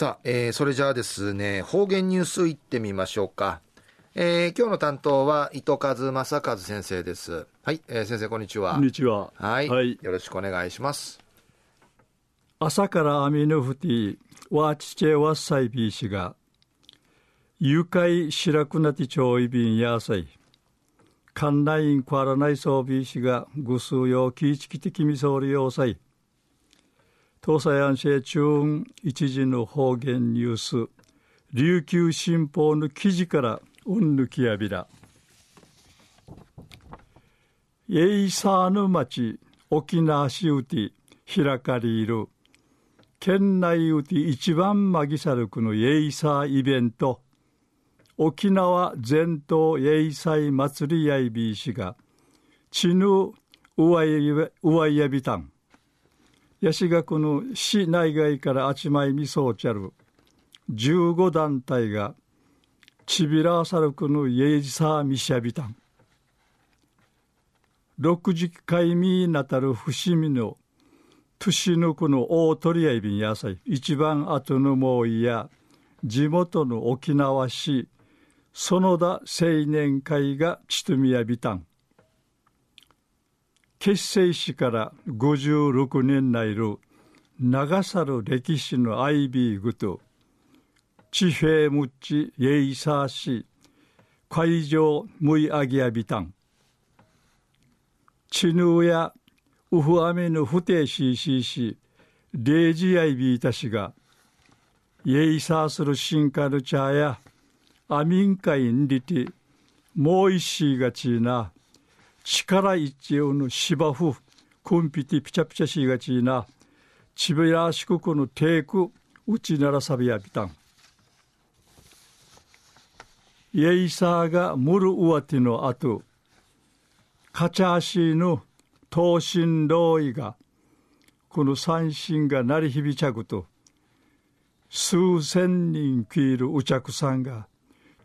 さあ、えー、それじゃあですね、方言ニュースいってみましょうか。えー、今日の担当は糸数正和先生です。はい、えー、先生こんにちは。こんにちは。はい、はい、よろしくお願いします。朝からアミヌフティ、ワーチチェワッサイビー氏が、誘拐白くなてちょいびんやさい。館内員クアラナイソービー氏が、ぐすうようきいちきてきみそうりようさい。東西安市中一時の方言ニュース琉球新報の記事からうんぬきやびら。エイサーヌ町沖縄市うて開かりいる県内うて一番マギサルクのエイサーイベント。沖縄全島エイサイ祭りやいびいしがちぬうわいやびたん。ヤシガクの市内外からあちまいみそうちゃる。15団体がちびらさるくのイエジサーミシャビタン。60回みなたる伏見の年のこの大鳥合便野菜。一番後のもういや地元の沖縄市園田青年会がちとみやびたん結成史から56年内る長さる歴史のアイビーグと地平ムッチイェイサーシ会場ムイアギアビタンチヌーやウフアメの不定シーシーシレイジアイビータシがイェイサーする新カルチャーやアミンカインリティもう一しがちな力一応の芝生コンピティピチャピチャしがちなちべらしくこのテークうちならさびやびたん。イエイサーがムルウワティの後カチャーシーの東進ロイがこの三振が鳴り響ちゃくと数千人きいるうちゃくさんが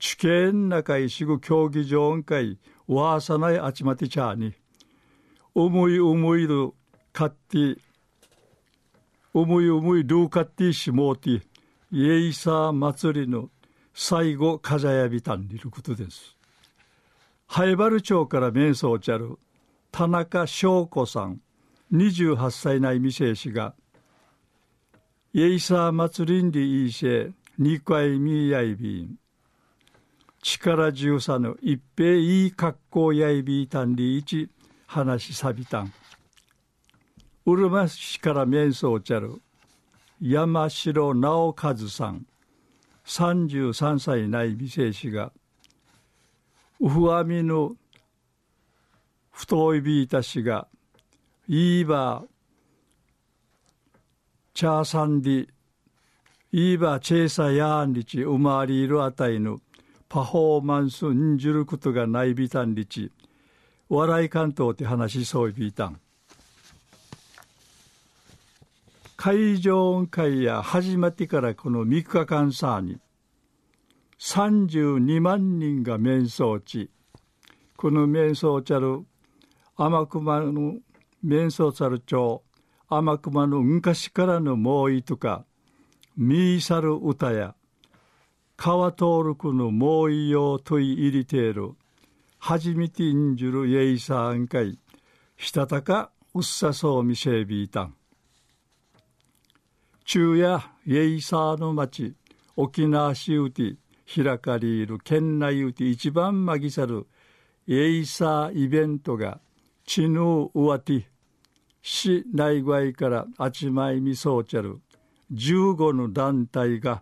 地権中いしぐ競技場んかいわさないあちまてちゃに思い思いるかって思い思いルーカッティしもうてイエイサー祭りの最後風やびたんにいることです。灰原町から面相ちゃる田中翔子さん28歳内未成氏がイエイサー祭りんでいいせ二回見やいびん力強さの一平いい格好やいびいたんりいち話さびたん。うるま市から面相ちゃる。山城直和さん。33歳内美生氏がウフアミの太いびいたしがいいばチャーサンディいいばチェーサヤーンリチ生まりいるあたいのパフォーマンスんじることがないびたんりち笑い関東って話しそうびたん会場会や始まってからこの3日間さに32万人が面相地。この面相ちゃる天熊の面相ちゃる町。天熊の昔からの猛威とかミーサル歌や。川通るくのもういよとい入りている。初めてんじるイエイサーンかいしたたかうっさそうみせびいたん。昼夜イエイサーの町沖縄市うて開かれる県内うて一番まぎさるイエイサーイベントがちぬううわて市内外からあちまいみそうちゃる。15の団体が